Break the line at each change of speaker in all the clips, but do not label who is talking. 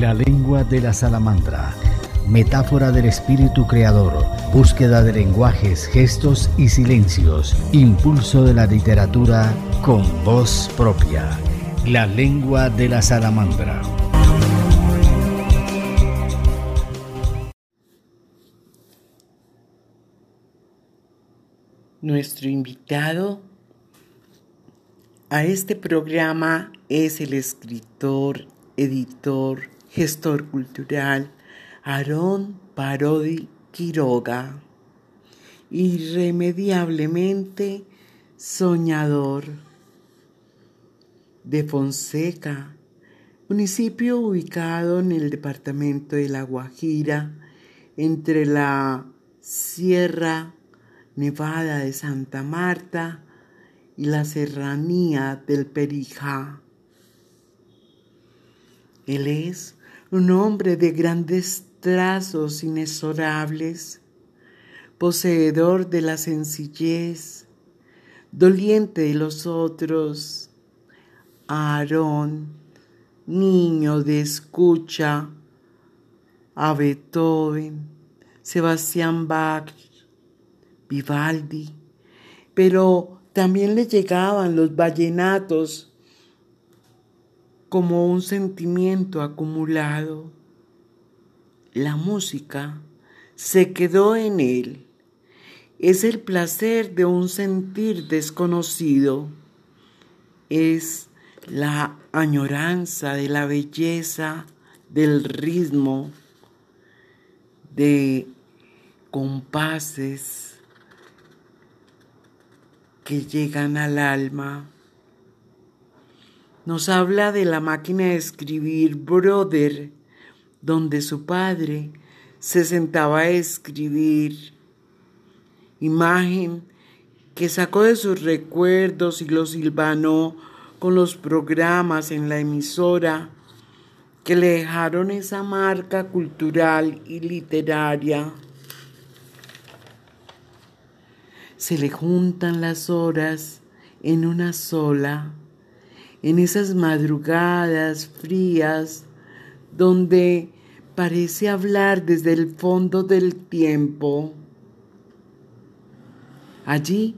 La lengua de la salamandra. Metáfora del espíritu creador. Búsqueda de lenguajes, gestos y silencios. Impulso de la literatura con voz propia. La lengua de la salamandra.
Nuestro invitado a este programa es el escritor, editor, gestor cultural Aarón Parodi Quiroga, irremediablemente soñador de Fonseca, municipio ubicado en el departamento de La Guajira, entre la Sierra Nevada de Santa Marta y la serranía del Perijá. Él es un hombre de grandes trazos inexorables, poseedor de la sencillez, doliente de los otros, Aarón, niño de escucha, a Beethoven, Sebastián Bach, Vivaldi, pero también le llegaban los vallenatos como un sentimiento acumulado. La música se quedó en él. Es el placer de un sentir desconocido. Es la añoranza de la belleza, del ritmo, de compases que llegan al alma. Nos habla de la máquina de escribir Brother, donde su padre se sentaba a escribir. Imagen que sacó de sus recuerdos y lo silvanó con los programas en la emisora que le dejaron esa marca cultural y literaria. se le juntan las horas en una sola, en esas madrugadas frías donde parece hablar desde el fondo del tiempo. Allí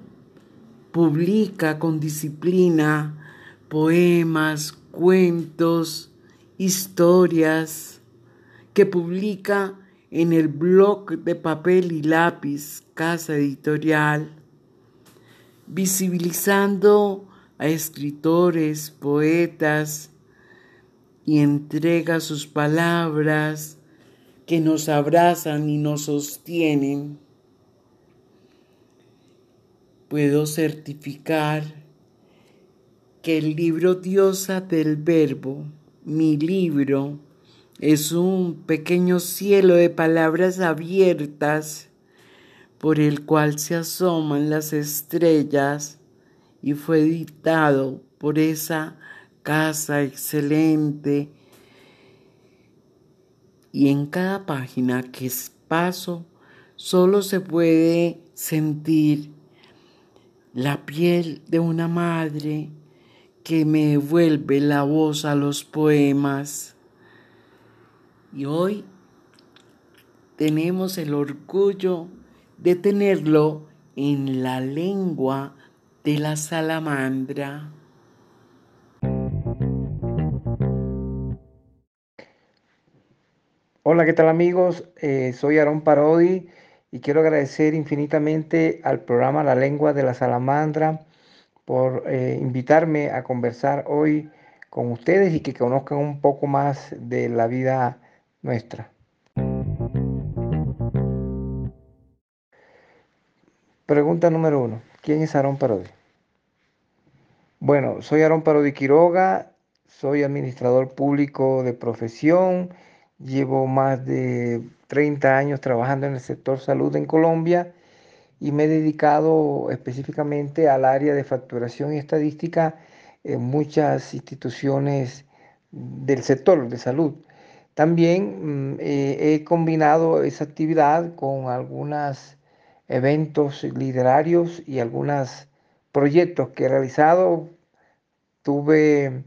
publica con disciplina poemas, cuentos, historias que publica en el blog de papel y lápiz Casa Editorial, visibilizando a escritores, poetas, y entrega sus palabras que nos abrazan y nos sostienen. Puedo certificar que el libro Diosa del Verbo, mi libro, es un pequeño cielo de palabras abiertas por el cual se asoman las estrellas y fue editado por esa casa excelente y en cada página que paso solo se puede sentir la piel de una madre que me devuelve la voz a los poemas. Y hoy tenemos el orgullo de tenerlo en la lengua de la salamandra.
Hola, ¿qué tal amigos? Eh, soy Aarón Parodi y quiero agradecer infinitamente al programa La Lengua de la Salamandra por eh, invitarme a conversar hoy con ustedes y que conozcan un poco más de la vida nuestra. Pregunta número uno. ¿Quién es Aarón Parodi? Bueno, soy Aarón Parodi Quiroga, soy administrador público de profesión, llevo más de 30 años trabajando en el sector salud en Colombia y me he dedicado específicamente al área de facturación y estadística en muchas instituciones del sector de salud. También mm, eh, he combinado esa actividad con algunos eventos literarios y algunos proyectos que he realizado. Tuve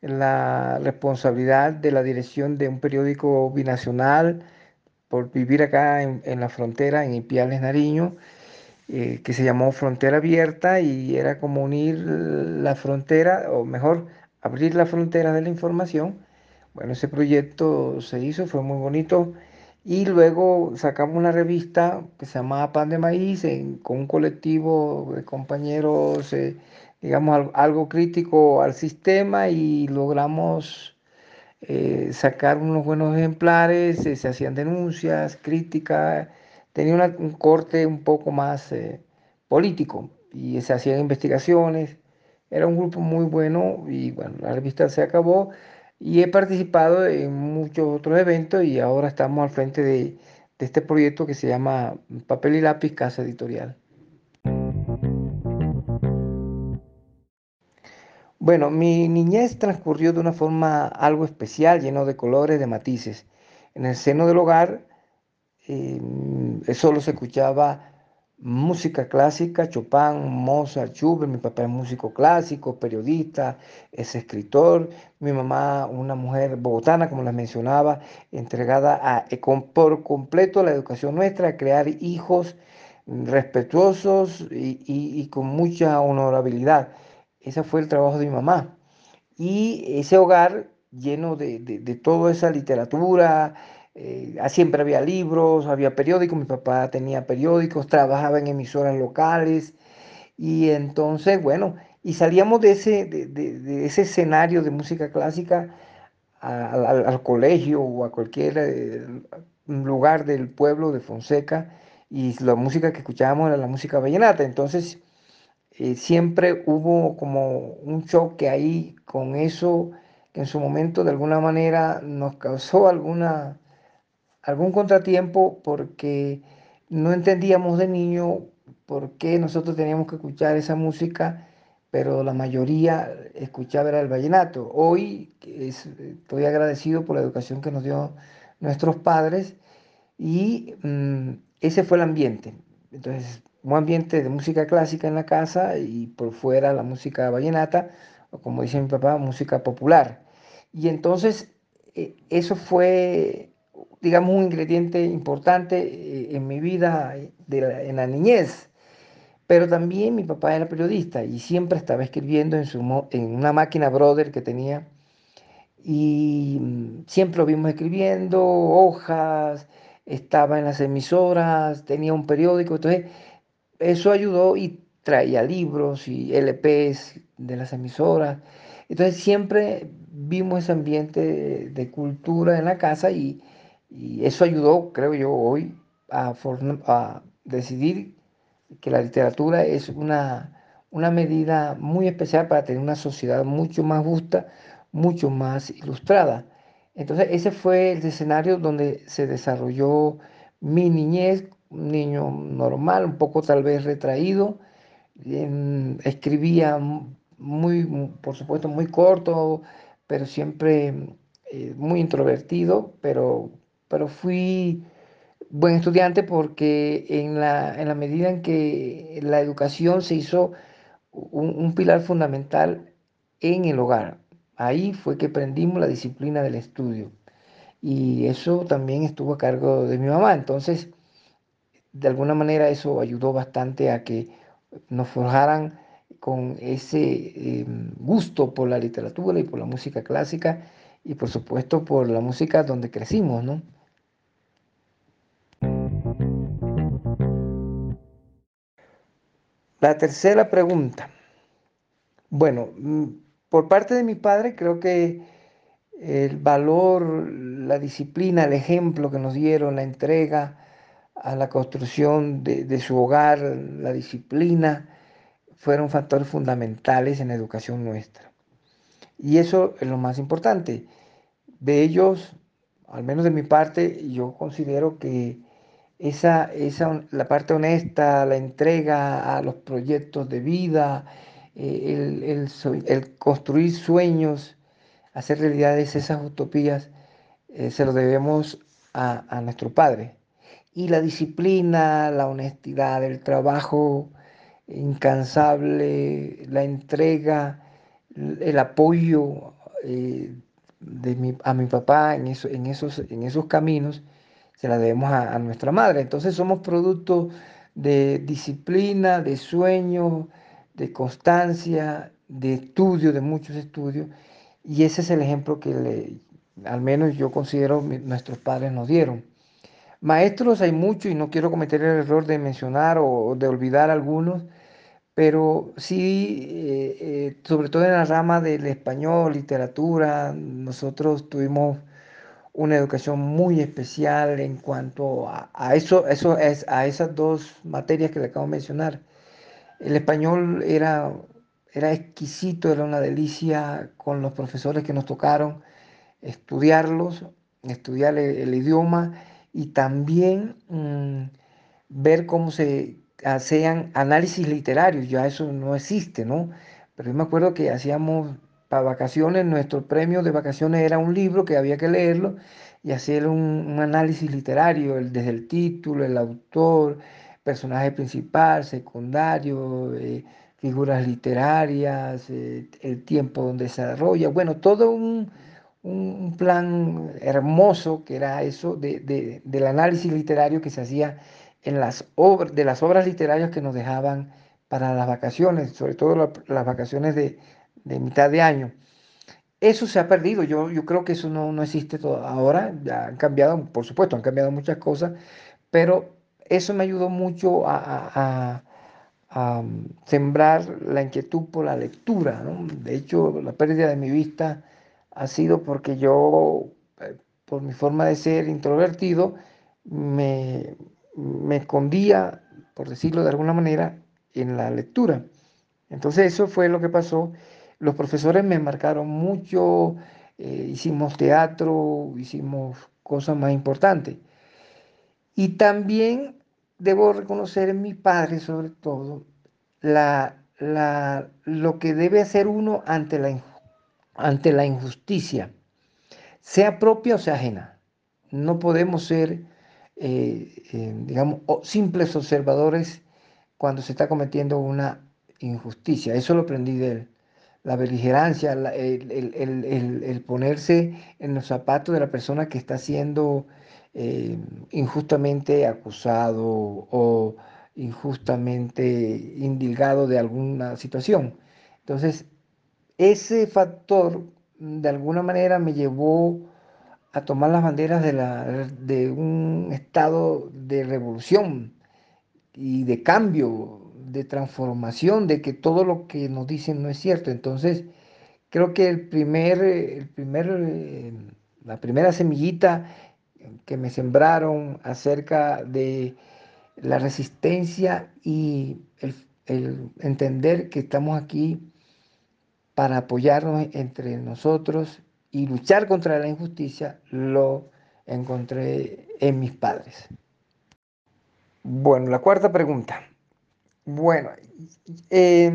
la responsabilidad de la dirección de un periódico binacional por vivir acá en, la frontera, en Ipiales, Nariño, eh, que se llamó Frontera Abierta y era como unir la frontera, o mejor, abrir la frontera de la información. Bueno, ese proyecto se hizo, fue muy bonito. Y luego sacamos una revista que se llamaba Pan de Maíz con un colectivo de compañeros, eh, digamos, algo crítico al sistema y logramos eh, sacar unos buenos ejemplares, eh, se hacían denuncias, críticas, tenía un corte un poco más eh, político y se hacían investigaciones. Era un grupo muy bueno y bueno, la revista se acabó y he participado en muchos otros eventos y ahora estamos al frente de este proyecto que se llama Papel y Lápiz Casa Editorial. Bueno, mi niñez transcurrió de una forma algo especial, lleno de colores, de matices. En el seno del hogar eh, solo se escuchaba música clásica, Chopin, Mozart, Schubert. Mi papá es músico clásico, periodista, es escritor. Mi mamá, una mujer bogotana, como les mencionaba, entregada a, eh, por completo a la educación nuestra, a crear hijos respetuosos y con mucha honorabilidad. Ese fue el trabajo de mi mamá. Y ese hogar lleno de, toda esa literatura, eh, siempre había libros, había periódicos, mi papá tenía periódicos, trabajaba en emisoras locales. Y entonces, bueno, y salíamos de ese, de, ese escenario de música clásica al, colegio o a cualquier eh, lugar del pueblo de Fonseca y la música que escuchábamos era la música vallenata. Entonces, eh, siempre hubo como un choque ahí con eso que en su momento de alguna manera nos causó alguna, algún contratiempo porque no entendíamos de niño por qué nosotros teníamos que escuchar esa música, pero la mayoría escuchaba era el vallenato. Hoy estoy agradecido por la educación que nos dio nuestros padres y mm, ese fue el ambiente. Entonces, un ambiente de música clásica en la casa y por fuera la música vallenata, o como dice mi papá, música popular. Y entonces eh, eso fue, digamos, un ingrediente importante eh, en mi vida en la niñez. Pero también mi papá era periodista y siempre estaba escribiendo en, su, en una máquina Brother que tenía. Y mm, siempre lo vimos escribiendo, hojas, estaba en las emisoras, tenía un periódico. Entonces, eso ayudó y traía libros y LPs de las emisoras. Entonces siempre vimos ese ambiente de, cultura en la casa y, eso ayudó, creo yo, hoy a, a, decidir que la literatura es una, una medida muy especial para tener una sociedad mucho más justa, mucho más ilustrada. Entonces ese fue el escenario donde se desarrolló mi niñez un niño normal, un poco tal vez retraído. escribía muy, por supuesto, muy corto, pero siempre eh, muy introvertido, pero, pero fui buen estudiante porque en la, en la medida en que la educación se hizo un, un pilar fundamental en el hogar. Ahí fue que aprendimos la disciplina del estudio. Y eso también estuvo a cargo de mi mamá. Entonces, de alguna manera eso ayudó bastante a que nos forjaran con ese em, gusto por la literatura y por la música clásica y por supuesto por la música donde crecimos, ¿no? La tercera pregunta. Bueno, mm, por parte de mi padre creo que el valor, la disciplina, el ejemplo que nos dieron, la entrega, a la construcción de, su hogar, la disciplina, fueron factores fundamentales en la educación nuestra. Y eso es lo más importante. De ellos, al menos de mi parte, yo considero que esa, esa, la parte honesta, la entrega a los proyectos de vida, eh, el, construir sueños, hacer realidades esas utopías, eh, se lo debemos a, a nuestro Padre. Y la disciplina, la honestidad, el trabajo incansable, la entrega, el apoyo eh, de mi, a mi papá en, eso, en, esos, en esos caminos, se la debemos a, a nuestra madre. Entonces somos producto de disciplina, de sueño, de constancia, de estudio, de muchos estudios. Y ese es el ejemplo que le, al menos yo considero nuestros padres nos dieron. Maestros hay muchos y no quiero cometer el error de mencionar o de olvidar algunos, pero sí, eh, eh, sobre todo en la rama del español, literatura, nosotros tuvimos una educación muy especial en cuanto a, eso, eso es, a esas dos materias que le acabo de mencionar. El español era, era exquisito, era una delicia con los profesores que nos tocaron estudiarlos, estudiar el, idioma y también mmm, ver cómo se hacían análisis literarios, ya eso no existe, ¿no? Pero yo me acuerdo que hacíamos para vacaciones, nuestro premio de vacaciones era un libro que había que leerlo y hacer un, análisis literario, desde el título, el autor, personaje principal, secundario, eh, figuras literarias, eh, el tiempo donde se desarrolla, bueno, todo un, un plan hermoso que era eso de, de, del análisis literario que se hacía en las obras, de las obras literarias que nos dejaban para las vacaciones, sobre todo la, las vacaciones de, de, mitad de año. Eso se ha perdido, yo, yo creo que eso no, no existe todo. ahora, ya han cambiado, por supuesto, han cambiado muchas cosas, pero eso me ayudó mucho a, a, a, a sembrar la inquietud por la lectura. ¿no? De hecho, la pérdida de mi vista ha sido porque yo, eh, por mi forma de ser introvertido, me, me escondía, por decirlo de alguna manera, en la lectura. Entonces eso fue lo que pasó. Los profesores me marcaron mucho, eh, hicimos teatro, hicimos cosas más importantes. Y también debo reconocer en mi padre, sobre todo, la, la, lo que debe hacer uno ante la, ante la injusticia, sea propia o sea ajena. No podemos ser eh, eh, digamos, simples observadores cuando se está cometiendo una injusticia. Eso lo aprendí de él. La beligerancia, el, el, el, el, ponerse en los zapatos de la persona que está siendo eh, injustamente acusado o injustamente indilgado de alguna situación. Entonces, ese factor de alguna manera me llevó a tomar las banderas de, la, de un estado de revolución y de cambio, de transformación, de que todo lo que nos dicen no es cierto. Entonces, creo que el primer, el primer, eh, la primera semillita que me sembraron acerca de la resistencia y el, el entender que estamos aquí para apoyarnos entre nosotros y luchar contra la injusticia lo encontré en mis padres. Bueno, la cuarta pregunta. Bueno, eh,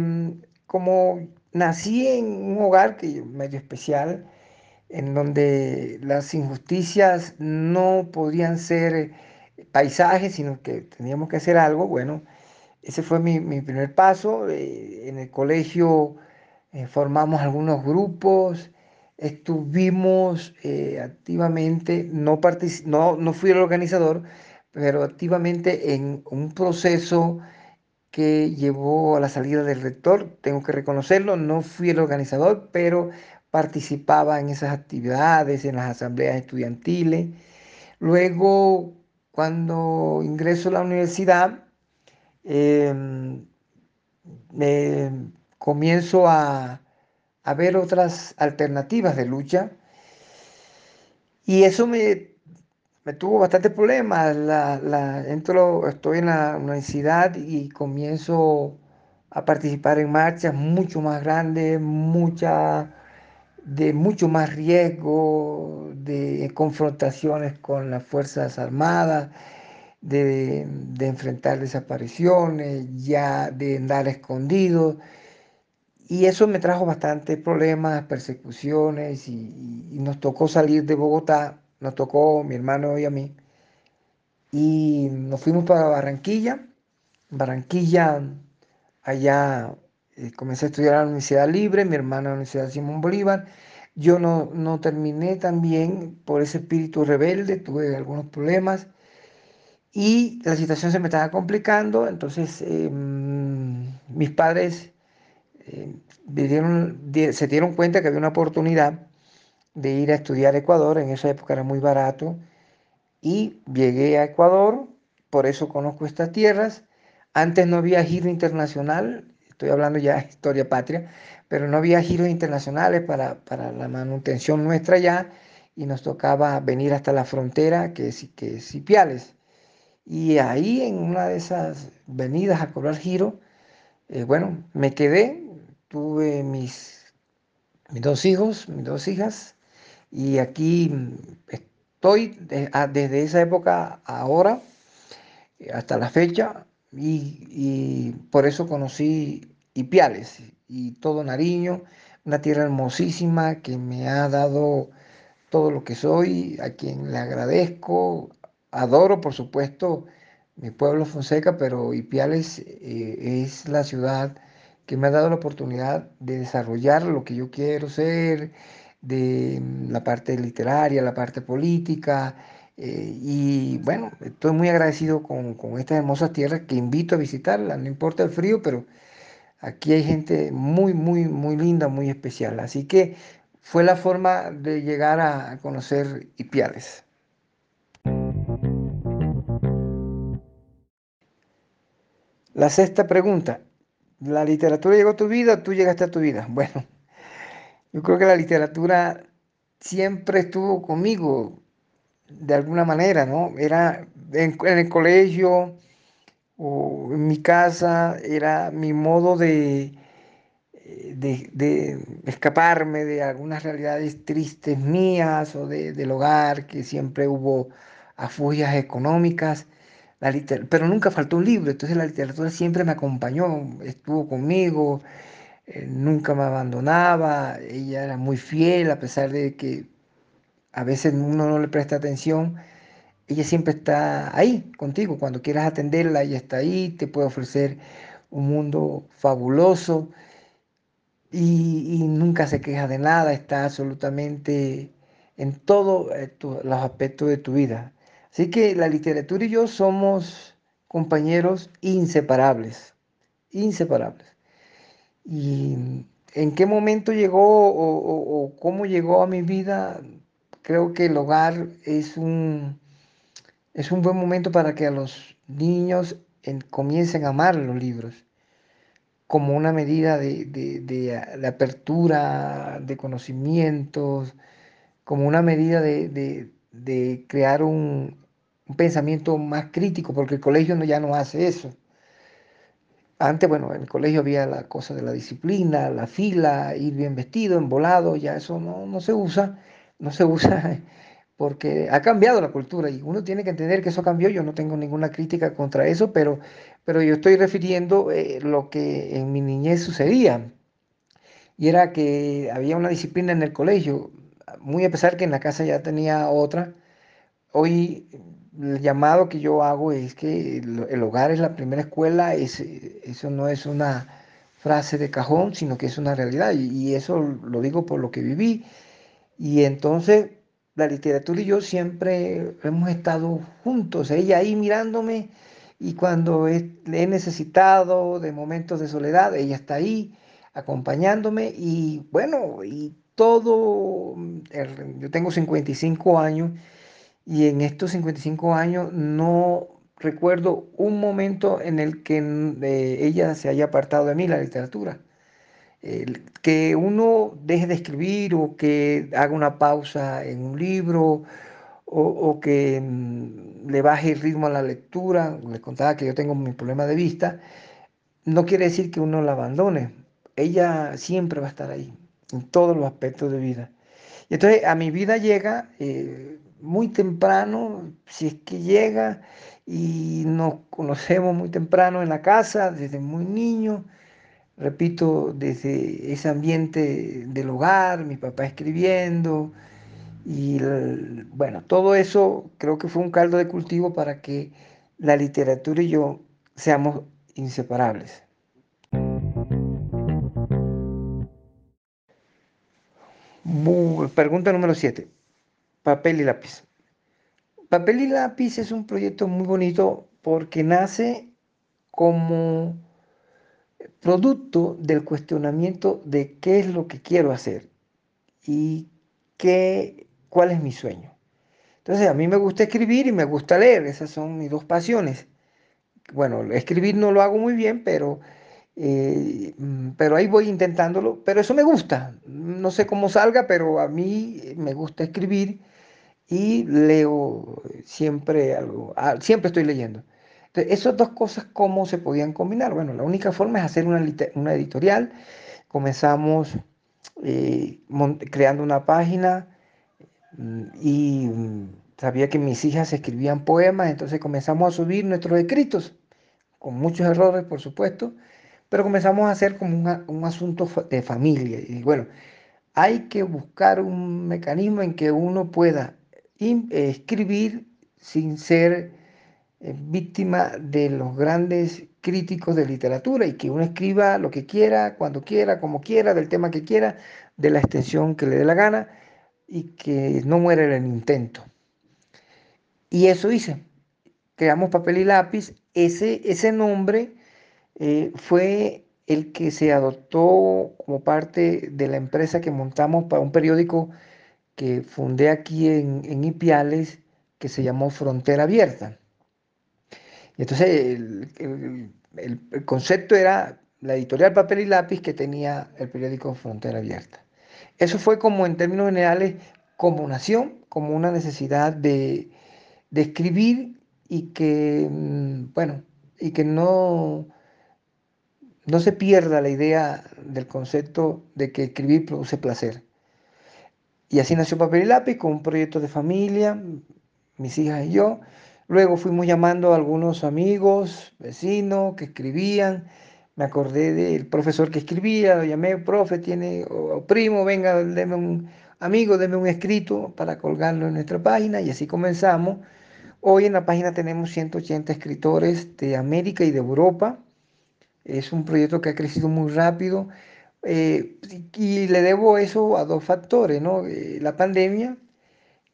como nací en un hogar que medio especial, en donde las injusticias no podían ser paisajes, sino que teníamos que hacer algo, bueno, ese fue mi, mi primer paso. Eh, en el colegio eh, formamos algunos grupos, estuvimos eh, activamente, no, no, no fui el organizador, pero activamente en un proceso que llevó a la salida del rector, tengo que reconocerlo, no fui el organizador, pero participaba en esas actividades, en las asambleas estudiantiles. Luego, cuando ingreso a la universidad, eh, comienzo a, a ver otras alternativas de lucha. Y eso me, me tuvo bastantes problemas. La, la, entro, estoy en la universidad y comienzo a participar en marchas mucho más grandes, mucha, de mucho más riesgo, de confrontaciones con las Fuerzas Armadas, de, de enfrentar desapariciones, ya de andar escondidos. Y eso me trajo bastantes problemas, persecuciones y, nos tocó salir de Bogotá, nos tocó mi hermano y a mí. Y nos fuimos para Barranquilla. Barranquilla, allá eh, comencé a estudiar en la Universidad Libre, mi hermano en la Universidad Simón Bolívar. Yo no, no terminé también por ese espíritu rebelde, tuve algunos problemas y la situación se me estaba complicando, entonces eh, mis padres dieron, se dieron cuenta que había una oportunidad de ir a estudiar a Ecuador, en esa época era muy barato, y llegué a Ecuador, por eso conozco estas tierras. Antes no había giro internacional, estoy hablando ya de historia patria, pero no había giros internacionales para, para la manutención nuestra ya, y nos tocaba venir hasta la frontera, que es, que es Ipiales. Y ahí en una de esas venidas a cobrar giro, eh, bueno, me quedé, tuve mis, mis dos hijos, mis dos hijas, y aquí estoy desde esa época ahora eh, hasta la fecha y, por eso conocí Ipiales y todo Nariño, una tierra hermosísima que me ha dado todo lo que soy, a quien le agradezco, adoro por supuesto mi pueblo Fonseca, pero Ipiales eh, es la ciudad que me ha dado la oportunidad de desarrollar lo que yo quiero ser, de mm, la parte literaria, la parte política. Eh, y bueno, estoy muy agradecido con, con estas hermosas tierras que invito a visitarlas, no importa el frío, pero aquí hay gente muy, muy, muy linda, muy especial. Así que fue la forma de llegar a conocer Ipiales. La sexta pregunta, ¿la literatura llegó a tu vida tú llegaste a tu vida? Bueno, yo creo que la literatura siempre estuvo conmigo de alguna manera, ¿no? Era en, el colegio o en mi casa, era mi modo de, de, escaparme de algunas realidades tristes mías o del hogar, que siempre hubo afugias económicas. La pero nunca faltó un libro, entonces la literatura siempre me acompañó, estuvo conmigo, eh, nunca me abandonaba, ella era muy fiel a pesar de que a veces uno no le presta atención, ella siempre está ahí contigo, cuando quieras atenderla, ella está ahí, te puede ofrecer un mundo fabuloso y, nunca se queja de nada, está absolutamente en todos eh, los aspectos de tu vida. Así que la literatura y yo somos compañeros inseparables, inseparables. Y en qué momento llegó o, cómo llegó a mi vida, creo que el hogar es un, es un buen momento para que a los niños comiencen a amar los libros como una medida de, apertura, de conocimientos, como una medida de, crear un, un, pensamiento más crítico, porque el colegio ya no hace eso. Antes, bueno, en el colegio había la cosa de la disciplina, la fila, ir bien vestido, embolado, ya eso no, se usa, no se usa porque ha cambiado la cultura y uno tiene que entender que eso cambió. Yo no tengo ninguna crítica contra eso, pero, pero yo estoy refiriendo eh, lo que en mi niñez sucedía. Y era que había una disciplina en el colegio, muy a pesar que en la casa ya tenía otra. Hoy el llamado que yo hago es que el, hogar es la primera escuela, es, eso no es una frase de cajón, sino que es una realidad. Y, eso lo digo por lo que viví. Y entonces la literatura y yo siempre hemos estado juntos, ella ahí mirándome y cuando he, he necesitado de momentos de soledad, ella está ahí acompañándome y bueno, y todo, yo tengo 55 años y en estos 55 años no recuerdo un momento en el que eh, ella se haya apartado de mí, la literatura. que uno deje de escribir o que haga una pausa en un libro o, que mm, le baje el ritmo a la lectura, les contaba que yo tengo mi problema de vista, no quiere decir que uno la abandone. Ella siempre va a estar ahí, en todos los aspectos de vida. Y entonces a mi vida llega eh, muy temprano, si es que llega, y nos conocemos muy temprano en la casa, desde muy niño, repito, desde ese ambiente del hogar, mi papá escribiendo, y bueno, todo eso creo que fue un caldo de cultivo para que la literatura y yo seamos inseparables. Pregunta número 7. Papel y lápiz. Papel y lápiz es un proyecto muy bonito porque nace como producto del cuestionamiento de qué es lo que quiero hacer y qué, cuál es mi sueño. Entonces, a mí me gusta escribir y me gusta leer, esas son mis dos pasiones. Bueno, escribir no lo hago muy bien, pero, eh, mm, pero ahí voy intentándolo, pero eso me gusta. No sé cómo salga, pero a mí me gusta escribir y leo siempre algo, ah, siempre estoy leyendo. Entonces, esas dos cosas, ¿cómo se podían combinar? Bueno, la única forma es hacer una, una editorial. Comenzamos eh, creando una página mm, y mm, sabía que mis hijas escribían poemas, entonces comenzamos a subir nuestros escritos, con muchos errores, por supuesto, pero comenzamos a hacer como un asunto de familia. Y bueno, hay que buscar un mecanismo en que uno pueda escribir sin ser eh, víctima de los grandes críticos de literatura y que uno escriba lo que quiera, cuando quiera, como quiera, del tema que quiera, de la extensión que le dé la gana y que no muera en el intento. Y eso hice. Creamos papel y lápiz. Ese, ese nombre eh, fue el que se adoptó como parte de la empresa que montamos para un periódico que fundé aquí en, en Ipiales que se llamó Frontera Abierta. Y entonces el, concepto era la editorial Papel y Lápiz que tenía el periódico Frontera Abierta. Eso fue como en términos generales, como nación, como una necesidad de, escribir y que, mm, bueno, y que no, no se pierda la idea del concepto de que escribir produce placer. Y así nació Papel y Lápiz con un proyecto de familia, mis hijas y yo, Luego fuimos llamando a algunos amigos, vecinos que escribían. Me acordé del profesor que escribía, lo llamé, profe, tiene, o, primo, venga, deme un amigo, deme un escrito para colgarlo en nuestra página y así comenzamos. Hoy en la página tenemos 180 escritores de América y de Europa. Es un proyecto que ha crecido muy rápido eh, y le debo eso a dos factores, ¿no? Eh, la pandemia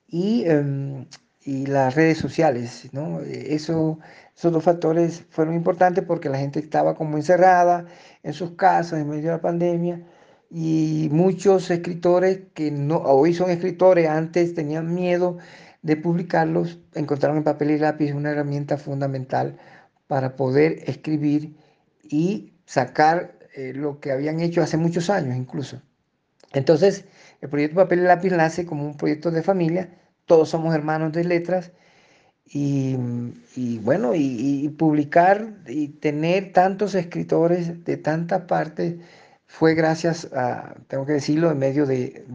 y em, y las redes sociales, ¿no? Eso, esos dos factores fueron importantes porque la gente estaba como encerrada en sus casas en medio de la pandemia y muchos escritores que no, hoy son escritores, antes tenían miedo de publicarlos, encontraron en papel y lápiz una herramienta fundamental para poder escribir y sacar eh, lo que habían hecho hace muchos años incluso. Entonces, el proyecto Papel y Lápiz nace como un proyecto de familia todos somos hermanos de letras. Y, bueno, y, publicar y tener tantos escritores de tantas partes fue gracias a, tengo que decirlo, en medio de,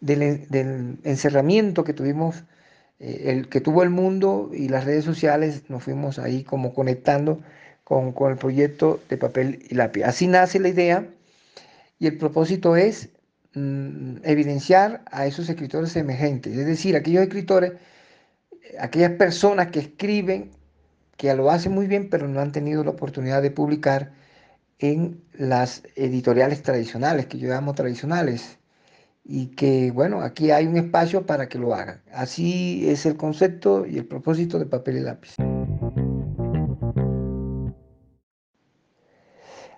del, encerramiento que tuvimos, eh, el que tuvo el mundo y las redes sociales, nos fuimos ahí como conectando con, el proyecto de papel y lápiz. Así nace la idea y el propósito es Mm, evidenciar a esos escritores emergentes, es decir, aquellos escritores, aquellas personas que escriben, que lo hacen muy bien, pero no han tenido la oportunidad de publicar en las editoriales tradicionales, que yo llamo tradicionales, y que, bueno, aquí hay un espacio para que lo hagan. Así es el concepto y el propósito de papel y lápiz.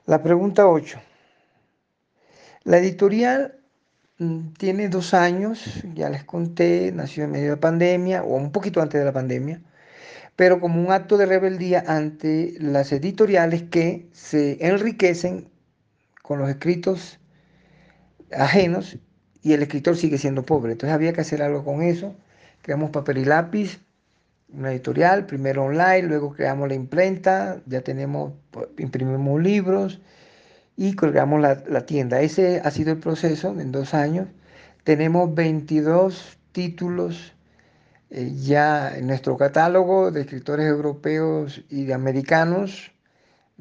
La pregunta 8. La editorial Mm, tiene dos años, ya les conté, nació en medio de la pandemia o un poquito antes de la pandemia, pero como un acto de rebeldía ante las editoriales que se enriquecen con los escritos ajenos y el escritor sigue siendo pobre. Entonces había que hacer algo con eso. Creamos papel y lápiz, una editorial, primero online, luego creamos la imprenta, ya tenemos, imprimimos libros y colgamos la, tienda. Ese ha sido el proceso en dos años. Tenemos 22 títulos eh, ya en nuestro catálogo de escritores europeos y de americanos,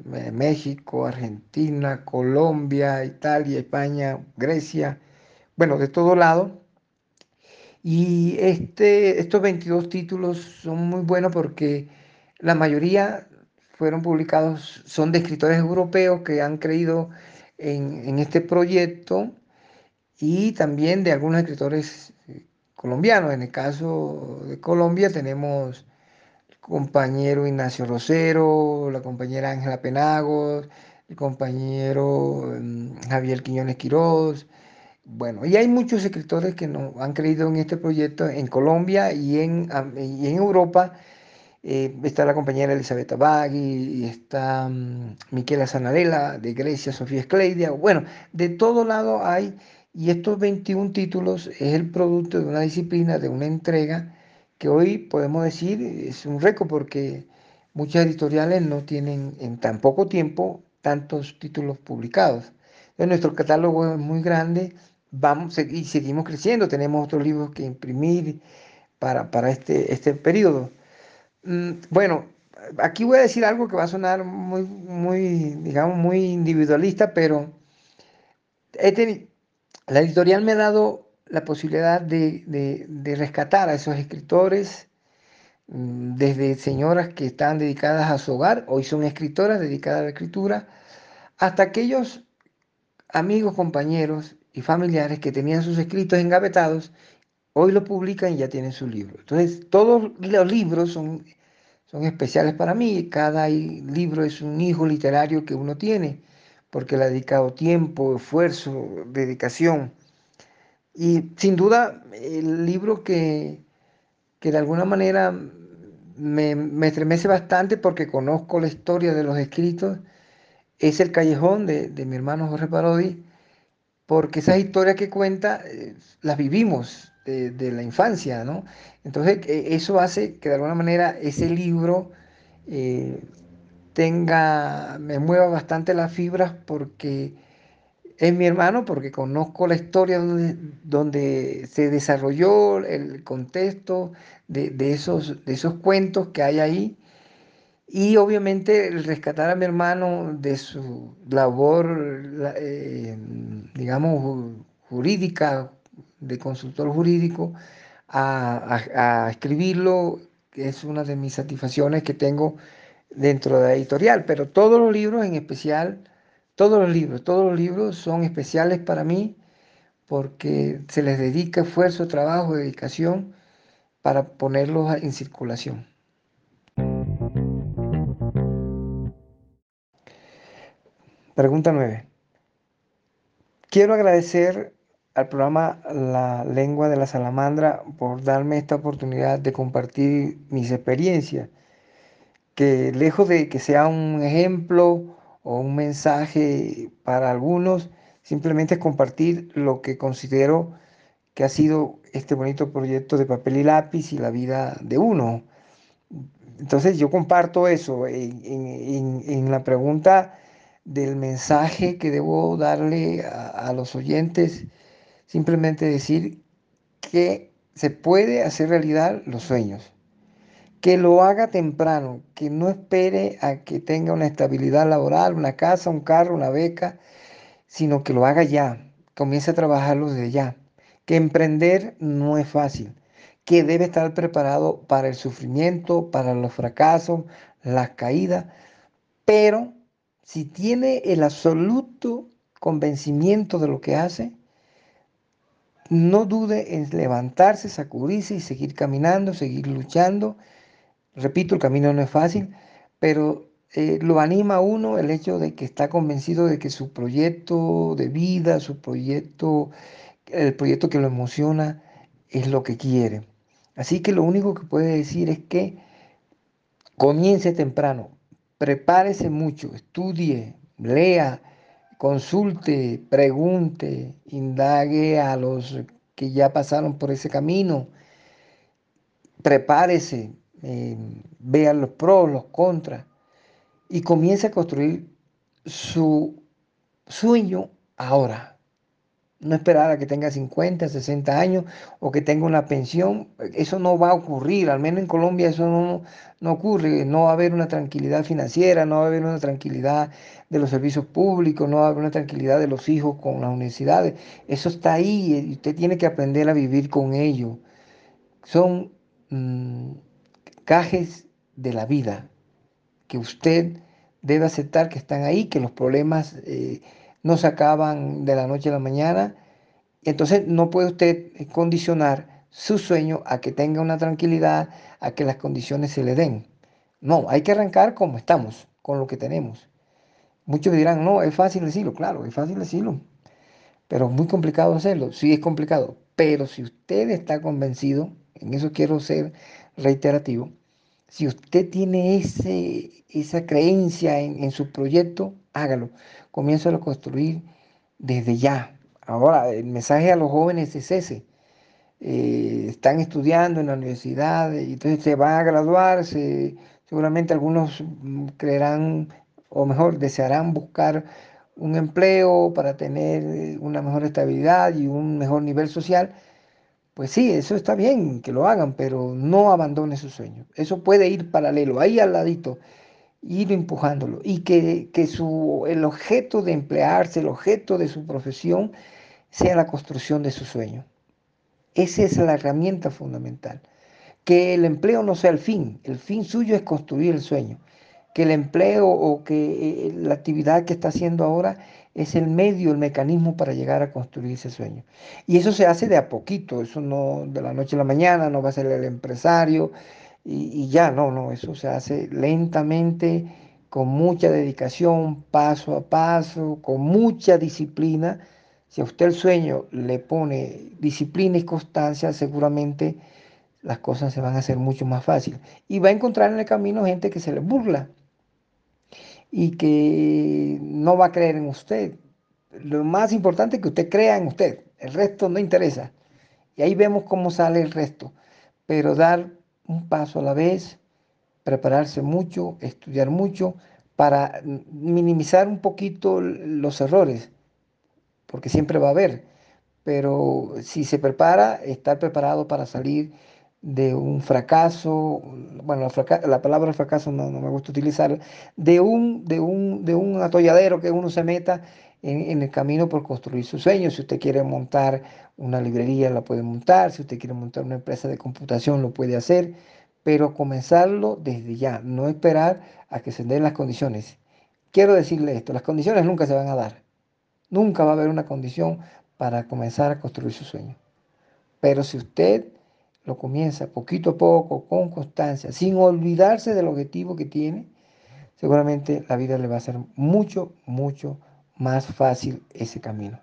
México, Argentina, Colombia, Italia, España, Grecia, bueno, de todo lado. Y este, estos 22 títulos son muy buenos porque la mayoría fueron publicados son de escritores europeos que han creído en, este proyecto y también de algunos escritores eh, colombianos. En el caso de Colombia tenemos el compañero Ignacio Rosero, la compañera Ángela Penagos, el compañero mm, Javier Quiñones Quiroz. Bueno, y hay muchos escritores que nos han creído en este proyecto en Colombia y en, y en Europa eh, está la compañera Elizabeth Abagui, y está um, Miquela Sanarella de Grecia, Sofía Escleidia. Bueno, de todo lado hay, y estos 21 títulos es el producto de una disciplina, de una entrega, que hoy podemos decir es un récord porque muchas editoriales no tienen en tan poco tiempo tantos títulos publicados. Nuestro catálogo es muy grande vamos y seguimos creciendo. Tenemos otros libros que imprimir para, para este, este periodo. Mm, bueno, aquí voy a decir algo que va a sonar muy, muy digamos, muy individualista, pero la editorial me ha dado la posibilidad de, rescatar a esos escritores, mm, desde señoras que están dedicadas a su hogar, hoy son escritoras dedicadas a la escritura, hasta aquellos amigos, compañeros y familiares que tenían sus escritos engavetados hoy lo publican y ya tienen su libro. Entonces, todos los libros son, son especiales para mí. Cada libro es un hijo literario que uno tiene, porque le ha dedicado tiempo, esfuerzo, dedicación. Y sin duda, el libro que, que de alguna manera me, me, estremece bastante porque conozco la historia de los escritos es El Callejón de, de mi hermano Jorge Parodi, porque esas historias que cuenta eh, las vivimos de, la infancia, ¿no? Entonces, e, eso hace que de alguna manera ese libro eh, tenga, me mueva bastante las fibras porque es mi hermano, porque conozco la historia donde, se desarrolló el contexto de, esos, de esos cuentos que hay ahí. Y obviamente el rescatar a mi hermano de su labor, eh, digamos, jurídica, de consultor jurídico a, escribirlo, que es una de mis satisfacciones que tengo dentro de la editorial, pero todos los libros en especial, todos los libros, todos los libros son especiales para mí porque se les dedica esfuerzo, trabajo, dedicación para ponerlos en circulación. Pregunta 9. Quiero agradecer al programa La Lengua de la Salamandra por darme esta oportunidad de compartir mis experiencias, que lejos de que sea un ejemplo o un mensaje para algunos, simplemente es compartir lo que considero que ha sido este bonito proyecto de papel y lápiz y la vida de uno. Entonces yo comparto eso en, la pregunta del mensaje que debo darle a los oyentes Simplemente decir que se puede hacer realidad los sueños. Que lo haga temprano, que no espere a que tenga una estabilidad laboral, una casa, un carro, una beca, sino que lo haga ya, comience a trabajarlo desde ya. Que emprender no es fácil, que debe estar preparado para el sufrimiento, para los fracasos, las caídas, pero si tiene el absoluto convencimiento de lo que hace, no dude en levantarse, sacudirse y seguir caminando, seguir luchando. Repito, el camino no es fácil, pero eh, lo anima a uno el hecho de que está convencido de que su proyecto de vida, su proyecto, el proyecto que lo emociona, es lo que quiere. Así que lo único que puede decir es que comience temprano, prepárese mucho, estudie, lea, consulte, pregunte, indague a los que ya pasaron por ese camino, prepárese, eh, vea los pros, los contras y comience a construir su sueño ahora no esperar a que tenga 50, 60 años o que tenga una pensión. Eso no va a ocurrir, al menos en Colombia eso no, no ocurre. No va a haber una tranquilidad financiera, no va a haber una tranquilidad de los servicios públicos, no va a haber una tranquilidad de los hijos con las universidades. Eso está ahí y usted tiene que aprender a vivir con ello. Son mm, cajes de la vida que usted debe aceptar que están ahí, que los problemas... Eh, no se acaban de la noche a la mañana Entonces no puede usted condicionar su sueño a que tenga una tranquilidad, a que las condiciones se le den. No, hay que arrancar como estamos, con lo que tenemos. Muchos dirán, no, es fácil decirlo, claro, es fácil decirlo, pero es muy complicado hacerlo, sí es complicado, pero si usted está convencido, en eso quiero ser reiterativo, si usted tiene ese, esa creencia en, su proyecto, hágalo, comienza a construir desde ya. Ahora, el mensaje a los jóvenes es ese. Eh, están estudiando en la universidad y entonces se van a graduar, seguramente algunos mm, creerán o mejor desearán buscar un empleo para tener eh, una mejor estabilidad y un mejor nivel social, pues sí, eso está bien que lo hagan, pero no abandone su sueño. Eso puede ir paralelo, ahí al ladito, ir empujándolo. Y que, que su, el objeto de emplearse, el objeto de su profesión, sea la construcción de su sueño. Esa es la herramienta fundamental. Que el empleo no sea el fin, el fin suyo es construir el sueño que el empleo o que eh, la actividad que está haciendo ahora es el medio, el mecanismo para llegar a construir ese sueño. Y eso se hace de a poquito, eso no de la noche a la mañana, no va a ser el empresario y, ya, no, no, eso se hace lentamente, con mucha dedicación, paso a paso, con mucha disciplina. Si a usted el sueño le pone disciplina y constancia, seguramente las cosas se van a hacer mucho más fáciles. Y va a encontrar en el camino gente que se le burla y que no va a creer en usted. Lo más importante es que usted crea en usted. El resto no interesa. Y ahí vemos cómo sale el resto. Pero dar un paso a la vez, prepararse mucho, estudiar mucho para minimizar un poquito los errores, porque siempre va a haber. Pero si se prepara, estar preparado para salir de un fracaso, bueno, la, palabra fracaso no, me gusta utilizar, de un, de, un, de un atolladero que uno se meta en, el camino por construir sus sueños. Si usted quiere montar una librería, la puede montar. Si usted quiere montar una empresa de computación, lo puede hacer. Pero comenzarlo desde ya, no esperar a que se den las condiciones. Quiero decirle esto, las condiciones nunca se van a dar. Nunca va a haber una condición para comenzar a construir su sueño. Pero si usted lo comienza poquito a poco, con constancia, sin olvidarse del objetivo que tiene, seguramente la vida le va a ser mucho, mucho más fácil ese camino.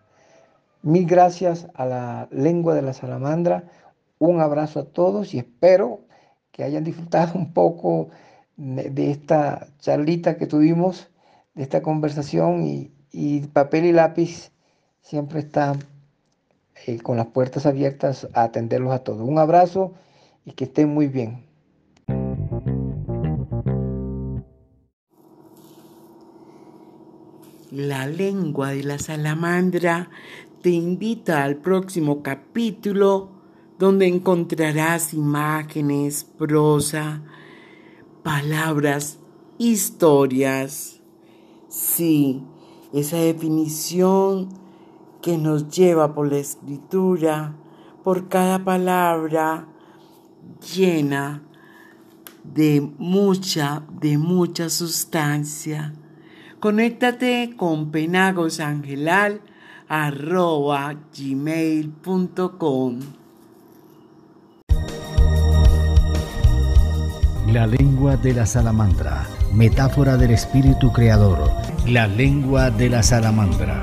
Mil gracias a la lengua de la salamandra, un abrazo a todos y espero que hayan disfrutado un poco de esta charlita que tuvimos, de esta conversación y, y papel y lápiz siempre está eh, con las puertas abiertas a atenderlos a todos. Un abrazo y que estén muy bien.
La lengua de la salamandra te invita al próximo capítulo donde encontrarás imágenes, prosa, palabras, historias. Sí, esa definición que nos lleva por la escritura, por cada palabra llena de mucha, de mucha sustancia. Conéctate con penagosangelal arroba gmail.com.
La lengua de la salamandra, metáfora del espíritu creador. La lengua de la salamandra.